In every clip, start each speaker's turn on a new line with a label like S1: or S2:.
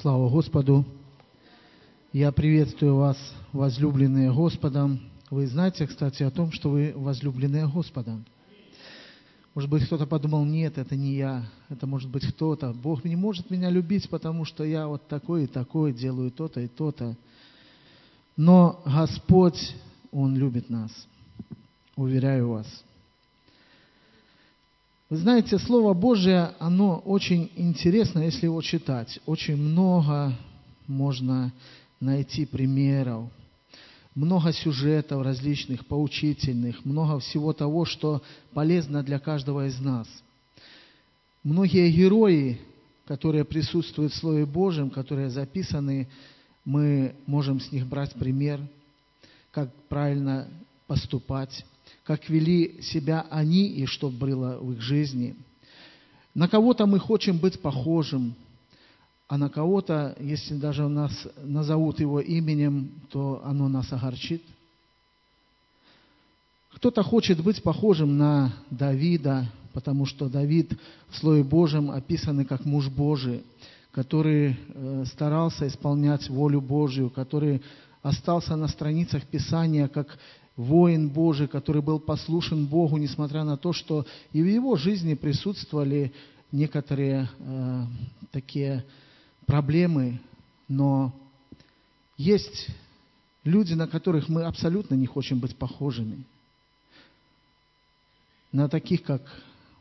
S1: Слава Господу! Я приветствую вас, возлюбленные Господом. Вы знаете, кстати, о том, что вы возлюбленные Господом. Может быть, кто-то подумал, нет, это не я, это может быть кто-то. Бог не может меня любить, потому что я вот такой и такой, делаю то-то и то-то. Но Господь, Он любит нас, уверяю вас. Вы знаете, Слово Божие, оно очень интересно, если его читать. Очень много можно найти примеров, много сюжетов различных, поучительных, много всего того, что полезно для каждого из нас. Многие герои, которые присутствуют в Слове Божьем, которые записаны, мы можем с них брать пример, как правильно поступать, как вели себя они и что было в их жизни. На кого-то мы хотим быть похожим, а на кого-то, если даже нас назовут его именем, то оно нас огорчит. Кто-то хочет быть похожим на Давида, потому что Давид в Слове Божьем описанный как муж Божий, который э, старался исполнять волю Божью, который остался на страницах Писания как воин Божий, который был послушен Богу, несмотря на то, что и в его жизни присутствовали некоторые э, такие проблемы, но есть люди, на которых мы абсолютно не хотим быть похожими. На таких, как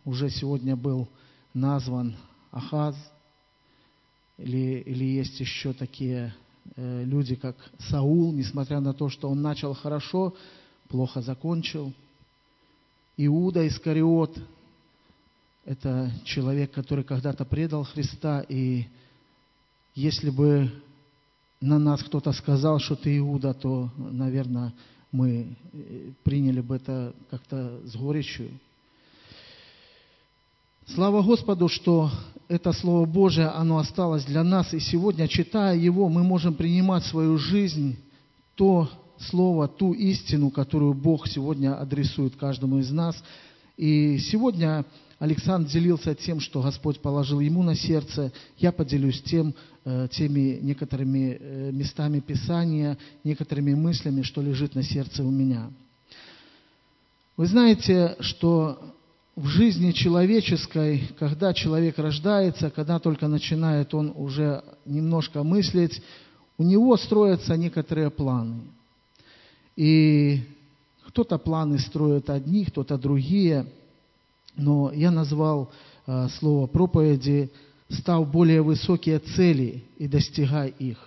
S1: уже сегодня был назван Ахаз, или, или есть еще такие э, люди, как Саул, несмотря на то, что он начал хорошо, плохо закончил. Иуда Искариот – это человек, который когда-то предал Христа, и если бы на нас кто-то сказал, что ты Иуда, то, наверное, мы э, приняли бы это как-то с горечью. Слава Господу, что это Слово Божие, оно осталось для нас, и сегодня, читая его, мы можем принимать в свою жизнь то, Слово, ту истину, которую Бог сегодня адресует каждому из нас. И сегодня Александр делился тем, что Господь положил ему на сердце. Я поделюсь тем, э, теми некоторыми э, местами Писания, некоторыми мыслями, что лежит на сердце у меня. Вы знаете, что в жизни человеческой, когда человек рождается, когда только начинает он уже немножко мыслить, у него строятся некоторые планы – и кто-то планы строит одни, кто-то другие. Но я назвал э, слово проповеди «став более высокие цели и достигай их».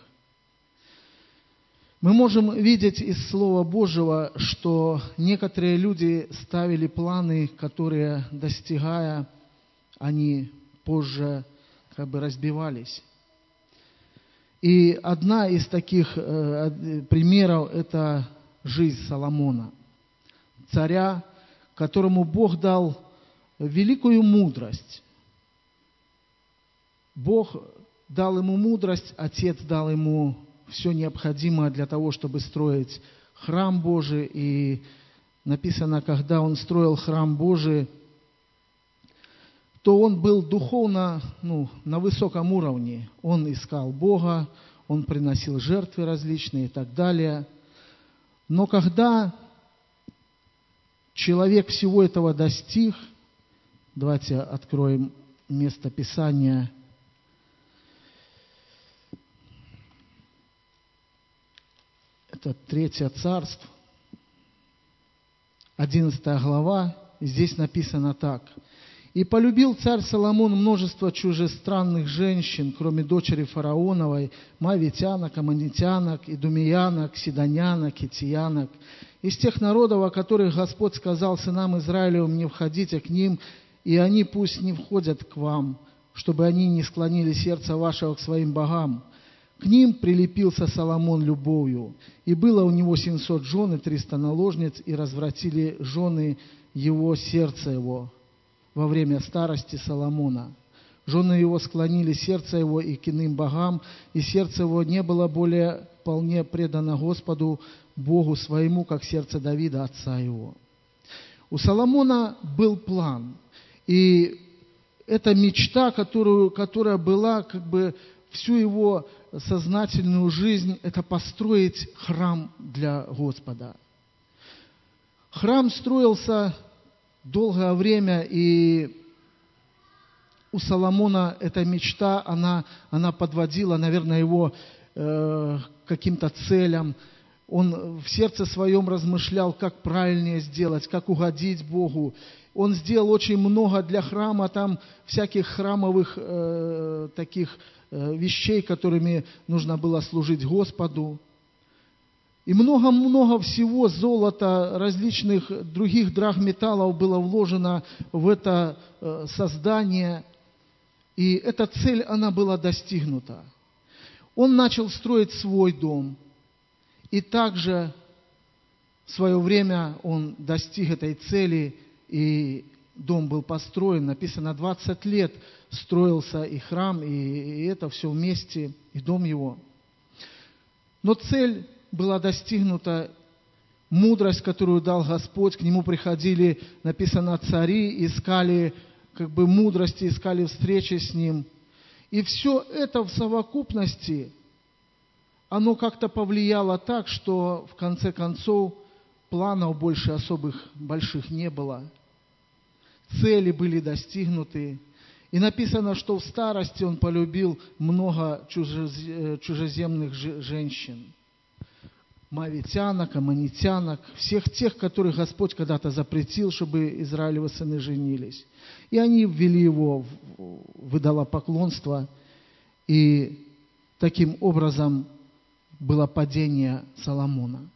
S1: Мы можем видеть из Слова Божьего, что некоторые люди ставили планы, которые, достигая, они позже как бы разбивались. И одна из таких э, примеров – это жизнь Соломона, царя, которому Бог дал великую мудрость. Бог дал ему мудрость, Отец дал ему все необходимое для того, чтобы строить храм Божий. И написано, когда он строил храм Божий, то он был духовно ну, на высоком уровне. Он искал Бога, он приносил жертвы различные и так далее – но когда человек всего этого достиг, давайте откроем место Писания. Это Третье Царство, 11 глава, здесь написано так – и полюбил царь Соломон множество чужестранных женщин, кроме дочери фараоновой, мавитянок, аммонитянок, идумиянок, сидонянок, китиянок, из тех народов, о которых Господь сказал сынам Израилевым, не входите к ним, и они пусть не входят к вам, чтобы они не склонили сердце вашего к своим богам. К ним прилепился Соломон любовью, и было у него семьсот жен и триста наложниц, и развратили жены его сердце его во время старости Соломона. Жены его склонили сердце его и к иным богам, и сердце его не было более вполне предано Господу, Богу своему, как сердце Давида, отца его. У Соломона был план, и эта мечта, которую, которая была как бы всю его сознательную жизнь – это построить храм для Господа. Храм строился долгое время, и у Соломона эта мечта, она, она подводила, наверное, его э, каким-то целям. Он в сердце своем размышлял, как правильнее сделать, как угодить Богу. Он сделал очень много для храма, там всяких храмовых э, таких э, вещей, которыми нужно было служить Господу. И много-много всего золота, различных других драгметаллов было вложено в это э, создание. И эта цель, она была достигнута. Он начал строить свой дом. И также в свое время он достиг этой цели, и дом был построен. Написано, 20 лет строился и храм, и, и это все вместе, и дом его. Но цель была достигнута, мудрость, которую дал Господь, к нему приходили, написано, цари, искали как бы мудрости, искали встречи с ним. И все это в совокупности, оно как-то повлияло так, что в конце концов планов больше особых больших не было. Цели были достигнуты. И написано, что в старости он полюбил много э, чужеземных женщин мавитянок, аманитянок, всех тех, которых Господь когда-то запретил, чтобы Израилевы сыны женились. И они ввели его в идолопоклонство, и таким образом было падение Соломона.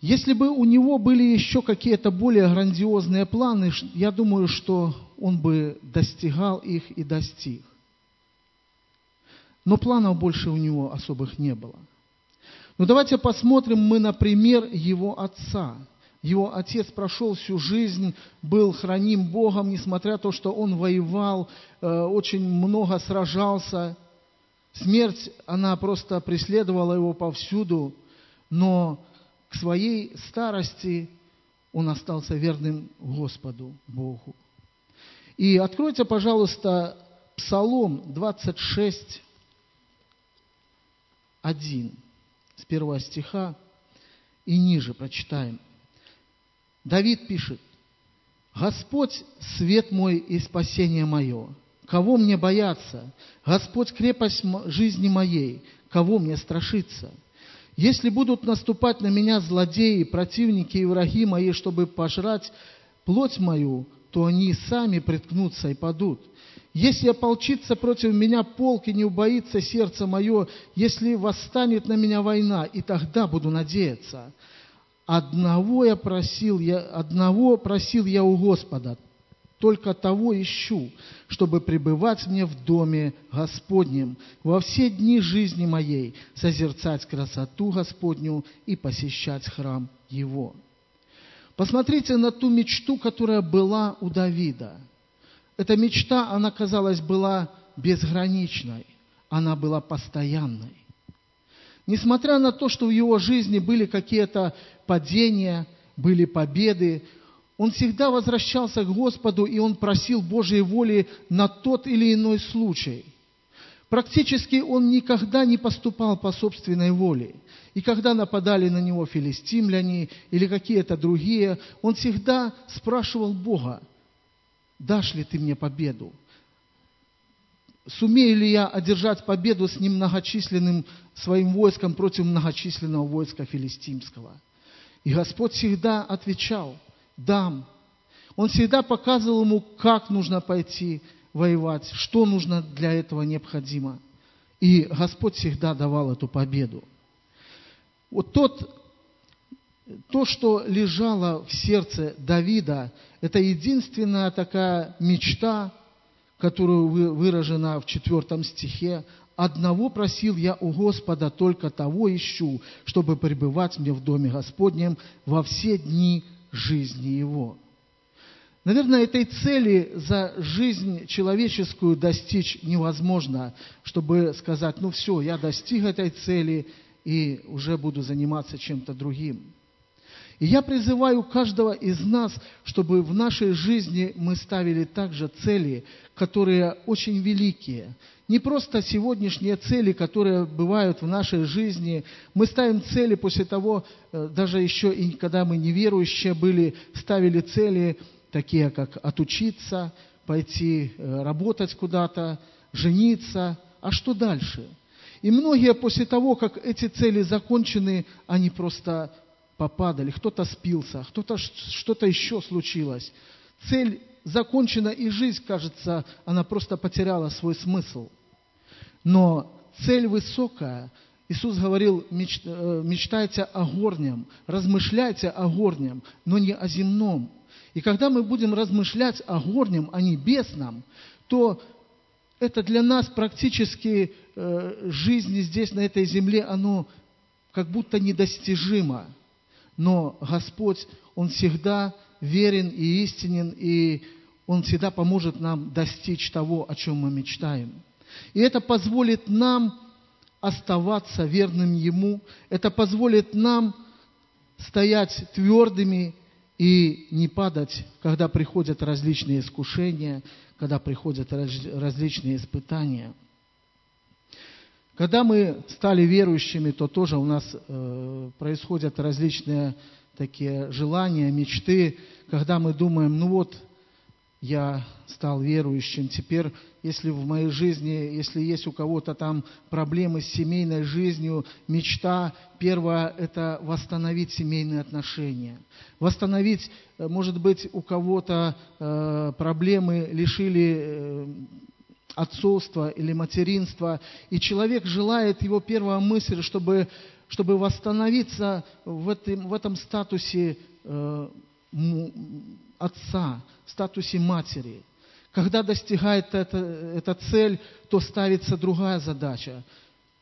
S1: Если бы у него были еще какие-то более грандиозные планы, я думаю, что он бы достигал их и достиг. Но планов больше у него особых не было – но ну, давайте посмотрим мы на пример его отца. Его отец прошел всю жизнь, был храним Богом, несмотря на то, что он воевал, э, очень много сражался. Смерть, она просто преследовала его повсюду, но к своей старости он остался верным Господу, Богу. И откройте, пожалуйста, Псалом 26, 1 с первого стиха и ниже прочитаем. Давид пишет, «Господь – свет мой и спасение мое, кого мне бояться? Господь – крепость жизни моей, кого мне страшиться? Если будут наступать на меня злодеи, противники и враги мои, чтобы пожрать плоть мою, то они сами приткнутся и падут. Если ополчится против меня полк и не убоится сердце мое, если восстанет на меня война, и тогда буду надеяться. Одного я просил, я, одного просил я у Господа, только того ищу, чтобы пребывать мне в доме Господнем во все дни жизни моей, созерцать красоту Господню и посещать храм Его. Посмотрите на ту мечту, которая была у Давида – эта мечта, она, казалось, была безграничной, она была постоянной. Несмотря на то, что в его жизни были какие-то падения, были победы, он всегда возвращался к Господу, и он просил Божьей воли на тот или иной случай. Практически он никогда не поступал по собственной воле. И когда нападали на него филистимляне или какие-то другие, он всегда спрашивал Бога, дашь ли ты мне победу? Сумею ли я одержать победу с немногочисленным своим войском против многочисленного войска филистимского? И Господь всегда отвечал, дам. Он всегда показывал ему, как нужно пойти воевать, что нужно для этого необходимо. И Господь всегда давал эту победу. Вот тот то, что лежало в сердце Давида, это единственная такая мечта, которую выражена в четвертом стихе. «Одного просил я у Господа, только того ищу, чтобы пребывать мне в доме Господнем во все дни жизни Его». Наверное, этой цели за жизнь человеческую достичь невозможно, чтобы сказать, ну все, я достиг этой цели и уже буду заниматься чем-то другим. И я призываю каждого из нас, чтобы в нашей жизни мы ставили также цели, которые очень великие. Не просто сегодняшние цели, которые бывают в нашей жизни. Мы ставим цели после того, э, даже еще и когда мы неверующие были, ставили цели такие, как отучиться, пойти э, работать куда-то, жениться. А что дальше? И многие после того, как эти цели закончены, они просто попадали, кто-то спился, кто-то что-то еще случилось. Цель закончена, и жизнь, кажется, она просто потеряла свой смысл. Но цель высокая. Иисус говорил, э, мечтайте о горнем, размышляйте о горнем, но не о земном. И когда мы будем размышлять о горнем, о небесном, то это для нас практически э, жизнь здесь, на этой земле, оно как будто недостижимо. Но Господь, Он всегда верен и истинен, и Он всегда поможет нам достичь того, о чем мы мечтаем. И это позволит нам оставаться верным Ему, это позволит нам стоять твердыми и не падать, когда приходят различные искушения, когда приходят различные испытания. Когда мы стали верующими, то тоже у нас э, происходят различные такие желания, мечты, когда мы думаем, ну вот, я стал верующим. Теперь, если в моей жизни, если есть у кого-то там проблемы с семейной жизнью, мечта, первое – это восстановить семейные отношения. Восстановить, э, может быть, у кого-то э, проблемы лишили э, отцовства или материнства, и человек желает, его первая мысль, чтобы, чтобы восстановиться в этом, в этом статусе э, отца, статусе матери. Когда достигает эта, эта цель, то ставится другая задача.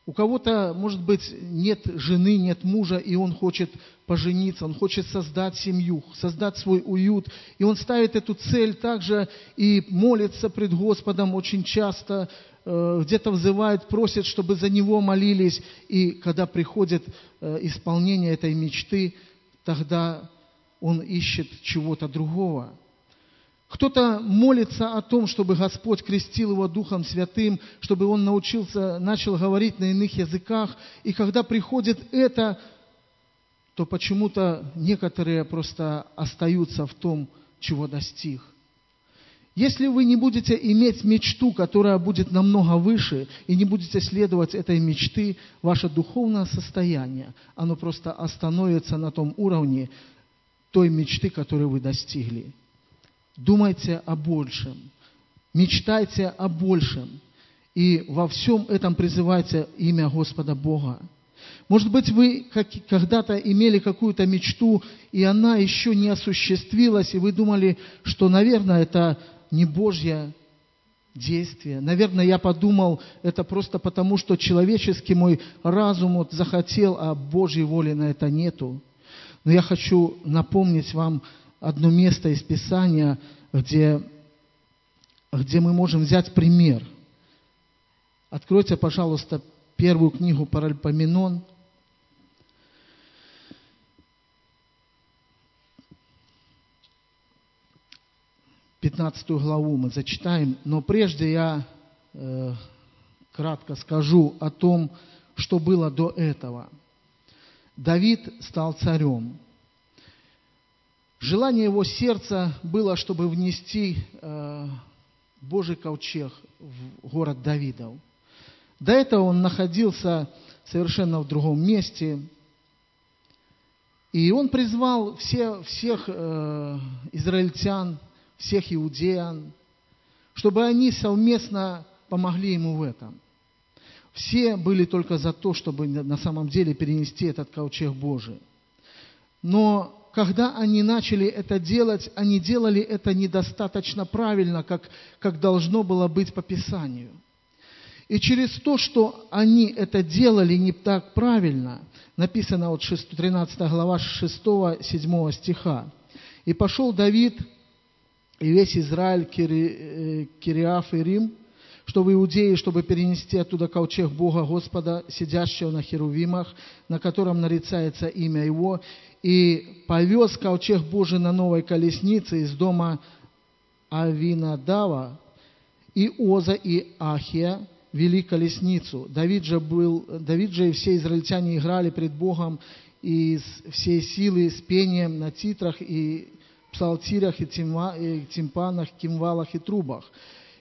S1: У кого-то, может быть, нет жены, нет мужа, и он хочет пожениться, он хочет создать семью, создать свой уют. И он ставит эту цель также и молится пред Господом очень часто, э, где-то взывает, просит, чтобы за него молились. И когда приходит э, исполнение этой мечты, тогда он ищет чего-то другого. Кто-то молится о том, чтобы Господь крестил его Духом Святым, чтобы он научился, начал говорить на иных языках. И когда приходит это, то почему-то некоторые просто остаются в том, чего достиг. Если вы не будете иметь мечту, которая будет намного выше, и не будете следовать этой мечты, ваше духовное состояние, оно просто остановится на том уровне, той мечты, которую вы достигли. Думайте о большем, мечтайте о большем, и во всем этом призывайте имя Господа Бога. Может быть, вы когда-то имели какую-то мечту, и она еще не осуществилась, и вы думали, что, наверное, это не Божье действие. Наверное, я подумал, это просто потому, что человеческий мой разум вот захотел, а Божьей воли на это нету. Но я хочу напомнить вам одно место из Писания, где, где мы можем взять пример. Откройте, пожалуйста, первую книгу Паральпоменон. Пятнадцатую главу мы зачитаем, но прежде я э, кратко скажу о том, что было до этого – Давид стал царем. Желание его сердца было, чтобы внести э, Божий ковчег в город Давидов. До этого он находился совершенно в другом месте. И он призвал все, всех э, израильтян, всех иудеян, чтобы они совместно помогли ему в этом – все были только за то, чтобы на самом деле перенести этот ковчег Божий. Но когда они начали это делать, они делали это недостаточно правильно, как, как должно было быть по Писанию. И через то, что они это делали не так правильно, написано вот 6, 13 глава 6-7 стиха. «И пошел Давид и весь Израиль, Кири, э, Кириаф и Рим, что в Иудее, чтобы перенести оттуда ковчег Бога Господа, сидящего на херувимах, на котором нарицается имя Его, и повез ковчег Божий на новой колеснице из дома Авинадава, и Оза, и Ахия вели колесницу. Давид же, был, Давид же и все израильтяне играли пред Богом из всей силы с пением на титрах и псалтирях, и, тимпанах, кимвалах и трубах.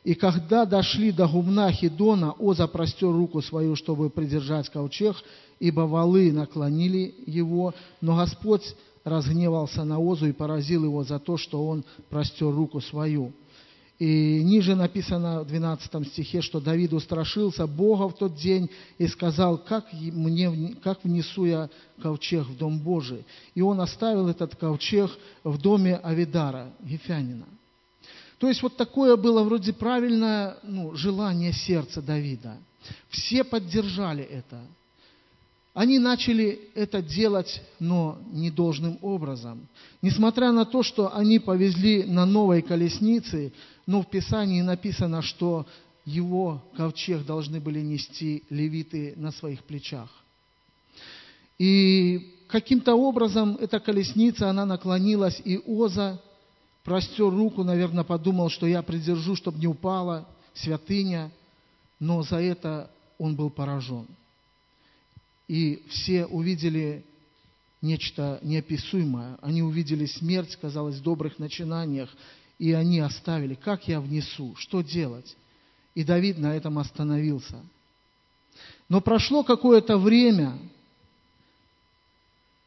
S1: И когда дошли до гумна Хидона, Оза простер руку свою, чтобы придержать ковчег, ибо валы наклонили его, но Господь разгневался на Озу и поразил его за то, что он простер руку свою. И ниже написано в 12 стихе, что Давид устрашился Бога в тот день и сказал, как, мне, как внесу я ковчег в Дом Божий. И он оставил этот ковчег в доме Авидара, Гефянина. То есть вот такое было вроде правильное ну, желание сердца Давида. Все поддержали это. Они начали это делать, но не должным образом. Несмотря на то, что они повезли на новой колеснице, но в Писании написано, что его ковчег должны были нести левиты на своих плечах. И каким-то образом эта колесница, она наклонилась, и Оза простер руку, наверное, подумал, что я придержу, чтобы не упала святыня, но за это он был поражен и все увидели нечто неописуемое. Они увидели смерть, казалось, в добрых начинаниях, и они оставили. Как я внесу? Что делать? И Давид на этом остановился. Но прошло какое-то время,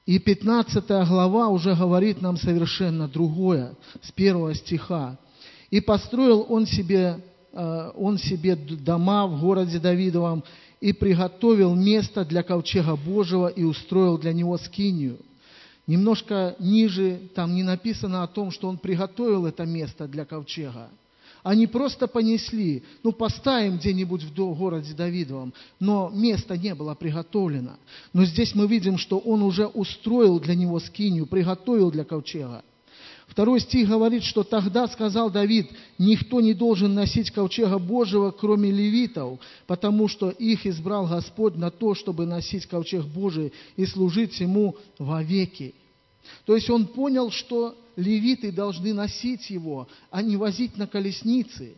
S1: и 15 глава уже говорит нам совершенно другое, с первого стиха. «И построил он себе, э, он себе дома в городе Давидовом, и приготовил место для ковчега Божьего и устроил для него скинию. Немножко ниже там не написано о том, что он приготовил это место для ковчега. Они просто понесли, ну, поставим где-нибудь в городе Давидовом, но место не было приготовлено. Но здесь мы видим, что он уже устроил для него скинию, приготовил для ковчега. Второй стих говорит, что тогда сказал Давид, никто не должен носить ковчега Божьего, кроме левитов, потому что их избрал Господь на то, чтобы носить ковчег Божий и служить ему вовеки. То есть он понял, что левиты должны носить его, а не возить на колеснице.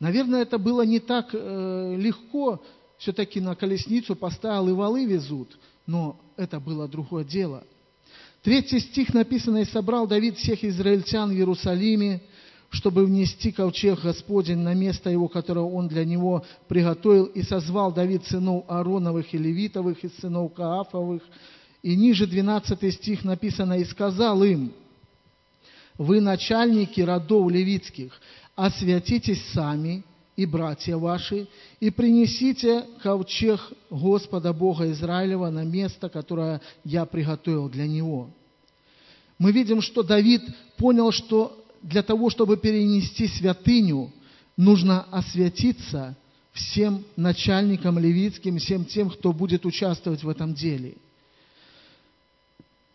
S1: Наверное, это было не так э, легко, все-таки на колесницу поставил и валы везут, но это было другое дело – Третий стих написано, «И собрал Давид всех израильтян в Иерусалиме, чтобы внести ковчег Господень на место его, которое он для него приготовил, и созвал Давид сынов Аароновых и Левитовых, и сынов Каафовых». И ниже 12 стих написано, «И сказал им, вы начальники родов левитских, освятитесь сами и братья ваши, и принесите ковчег Господа Бога Израилева на место, которое я приготовил для него. Мы видим, что Давид понял, что для того, чтобы перенести святыню, нужно освятиться всем начальникам левитским, всем тем, кто будет участвовать в этом деле.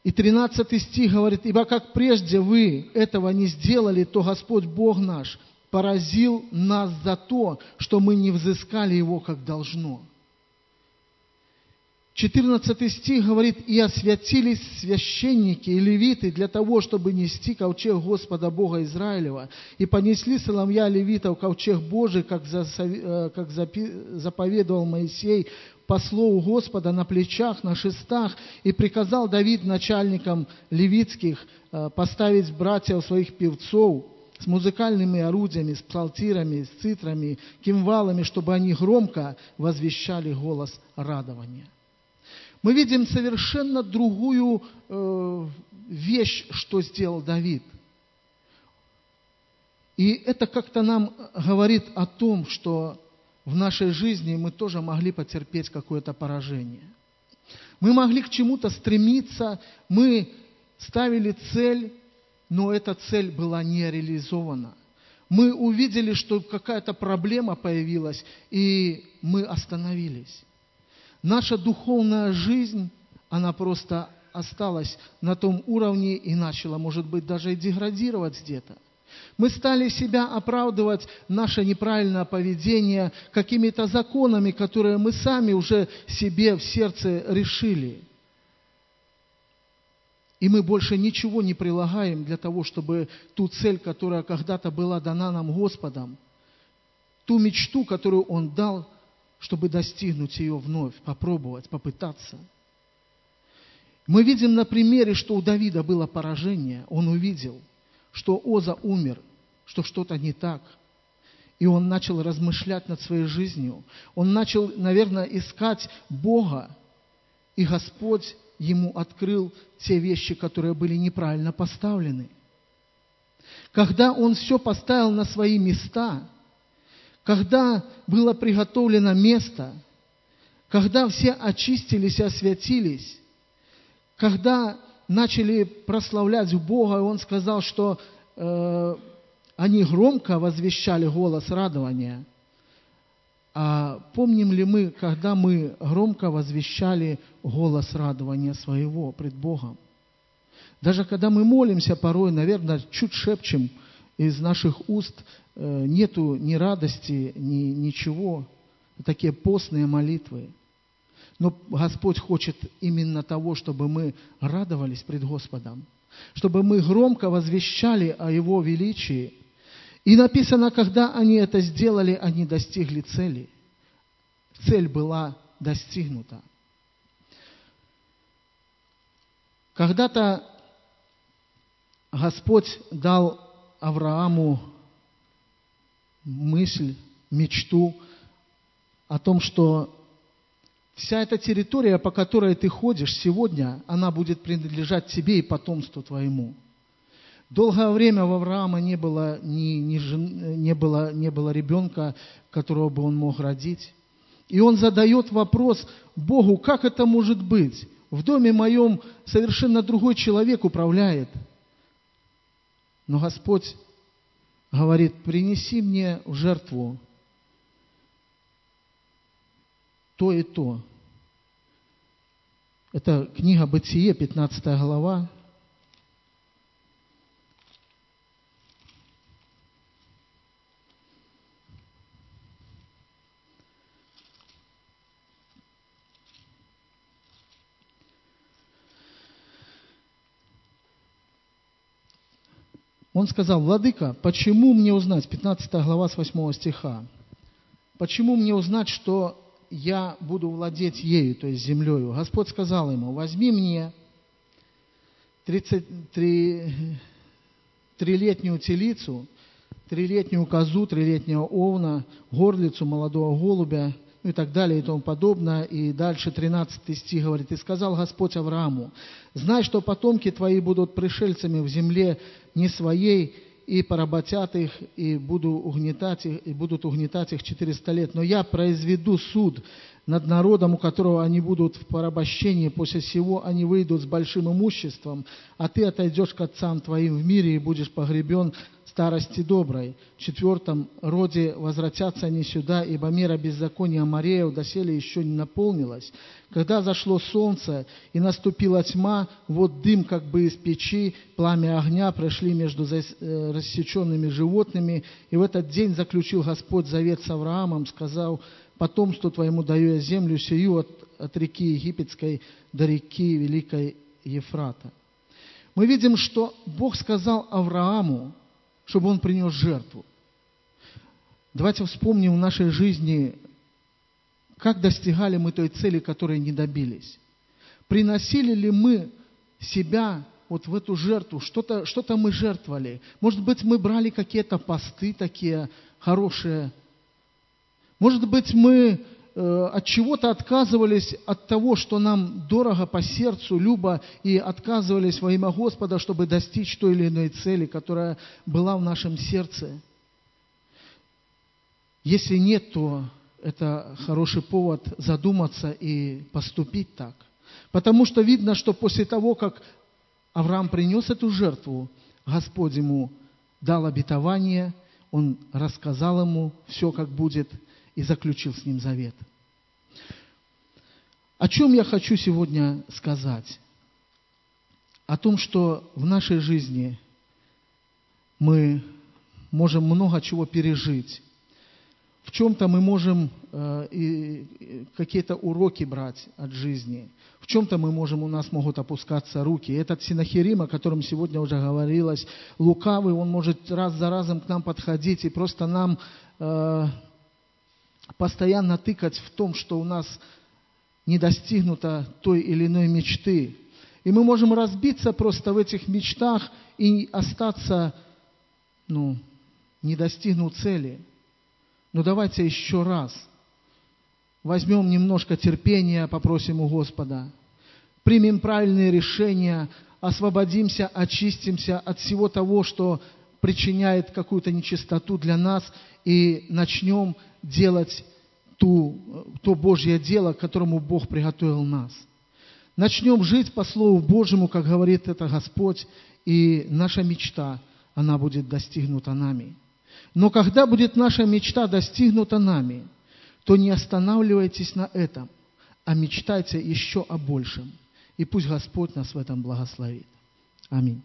S1: И 13 стих говорит, «Ибо как прежде вы этого не сделали, то Господь Бог наш поразил нас за то, что мы не взыскали его, как должно. 14 стих говорит, «И освятились священники и левиты для того, чтобы нести ковчег Господа Бога Израилева, и понесли Соломья левитов ковчег Божий, как, э, заповедовал Моисей по слову Господа на плечах, на шестах, и приказал Давид начальникам левитских э, поставить братьев своих певцов, с музыкальными орудиями, с псалтирами, с цитрами, кимвалами, чтобы они громко возвещали голос радования. Мы видим совершенно другую э, вещь, что сделал Давид. И это как-то нам говорит о том, что в нашей жизни мы тоже могли потерпеть какое-то поражение. Мы могли к чему-то стремиться, мы ставили цель, но эта цель была не реализована. Мы увидели, что какая-то проблема появилась, и мы остановились. Наша духовная жизнь, она просто осталась на том уровне и начала, может быть, даже и деградировать где-то. Мы стали себя оправдывать наше неправильное поведение какими-то законами, которые мы сами уже себе в сердце решили. И мы больше ничего не прилагаем для того, чтобы ту цель, которая когда-то была дана нам Господом, ту мечту, которую Он дал, чтобы достигнуть ее вновь, попробовать, попытаться. Мы видим на примере, что у Давида было поражение. Он увидел, что Оза умер, что что-то не так. И он начал размышлять над своей жизнью. Он начал, наверное, искать Бога. И Господь ему открыл те вещи, которые были неправильно поставлены. Когда он все поставил на свои места, когда было приготовлено место, когда все очистились и освятились, когда начали прославлять Бога, и он сказал, что э, они громко возвещали голос радования. А помним ли мы, когда мы громко возвещали голос радования своего пред Богом? Даже когда мы молимся порой, наверное, чуть шепчем из наших уст, э, нету ни радости, ни ничего. Такие постные молитвы. Но Господь хочет именно того, чтобы мы радовались пред Господом, чтобы мы громко возвещали о Его величии – и написано, когда они это сделали, они достигли цели. Цель была достигнута. Когда-то Господь дал Аврааму мысль, мечту о том, что вся эта территория, по которой ты ходишь сегодня, она будет принадлежать тебе и потомству твоему – Долгое время у Авраама не было, ни, ни жен, не, было, не было ребенка, которого бы он мог родить. И он задает вопрос Богу, как это может быть? В доме моем совершенно другой человек управляет. Но Господь говорит, принеси мне в жертву то и то. Это книга Бытие, 15 глава, Он сказал, Владыка, почему мне узнать, 15 глава с 8 стиха, почему мне узнать, что я буду владеть ею, то есть землею? Господь сказал ему, возьми мне 33, трилетнюю телицу, трилетнюю козу, трилетнего овна, горлицу молодого голубя, ну и так далее и тому подобное. И дальше 13 стих говорит, «И сказал Господь Аврааму, знай, что потомки твои будут пришельцами в земле не своей, и поработят их, и, буду угнетать их, и будут угнетать их 400 лет. Но я произведу суд над народом, у которого они будут в порабощении, после всего они выйдут с большим имуществом, а ты отойдешь к отцам твоим в мире и будешь погребен старости доброй. В четвертом роде возвратятся они сюда, ибо мера беззакония Мареев доселе еще не наполнилась. Когда зашло солнце и наступила тьма, вот дым как бы из печи, пламя огня прошли между э, рассеченными животными, и в этот день заключил Господь завет с Авраамом, сказал, потомству твоему даю я землю сию от, от реки Египетской до реки Великой Ефрата. Мы видим, что Бог сказал Аврааму, чтобы он принес жертву. Давайте вспомним в нашей жизни, как достигали мы той цели, которой не добились. Приносили ли мы себя вот в эту жертву, что-то что мы жертвовали. Может быть, мы брали какие-то посты такие хорошие. Может быть, мы э, от чего-то отказывались от того, что нам дорого по сердцу, любо, и отказывались во имя Господа, чтобы достичь той или иной цели, которая была в нашем сердце. Если нет, то это хороший повод задуматься и поступить так. Потому что видно, что после того, как Авраам принес эту жертву, Господь ему дал обетование, он рассказал ему все, как будет, и заключил с ним завет. О чем я хочу сегодня сказать? О том, что в нашей жизни мы можем много чего пережить. В чем-то мы можем и, какие-то уроки брать от жизни. В чем-то мы можем, у нас могут опускаться руки. Этот Синахирим, о котором сегодня уже говорилось, лукавый, он может раз за разом к нам подходить и просто нам э, постоянно тыкать в том, что у нас не достигнуто той или иной мечты. И мы можем разбиться просто в этих мечтах и остаться, ну, не достигнув цели. Но давайте еще раз возьмем немножко терпения, попросим у Господа, примем правильные решения, освободимся, очистимся от всего того, что причиняет какую-то нечистоту для нас, и начнем делать ту, то Божье дело, к которому Бог приготовил нас. Начнем жить по Слову Божьему, как говорит это Господь, и наша мечта, она будет достигнута нами. Но когда будет наша мечта достигнута нами, то не останавливайтесь на этом, а мечтайте еще о большем. И пусть Господь нас в этом благословит. Аминь.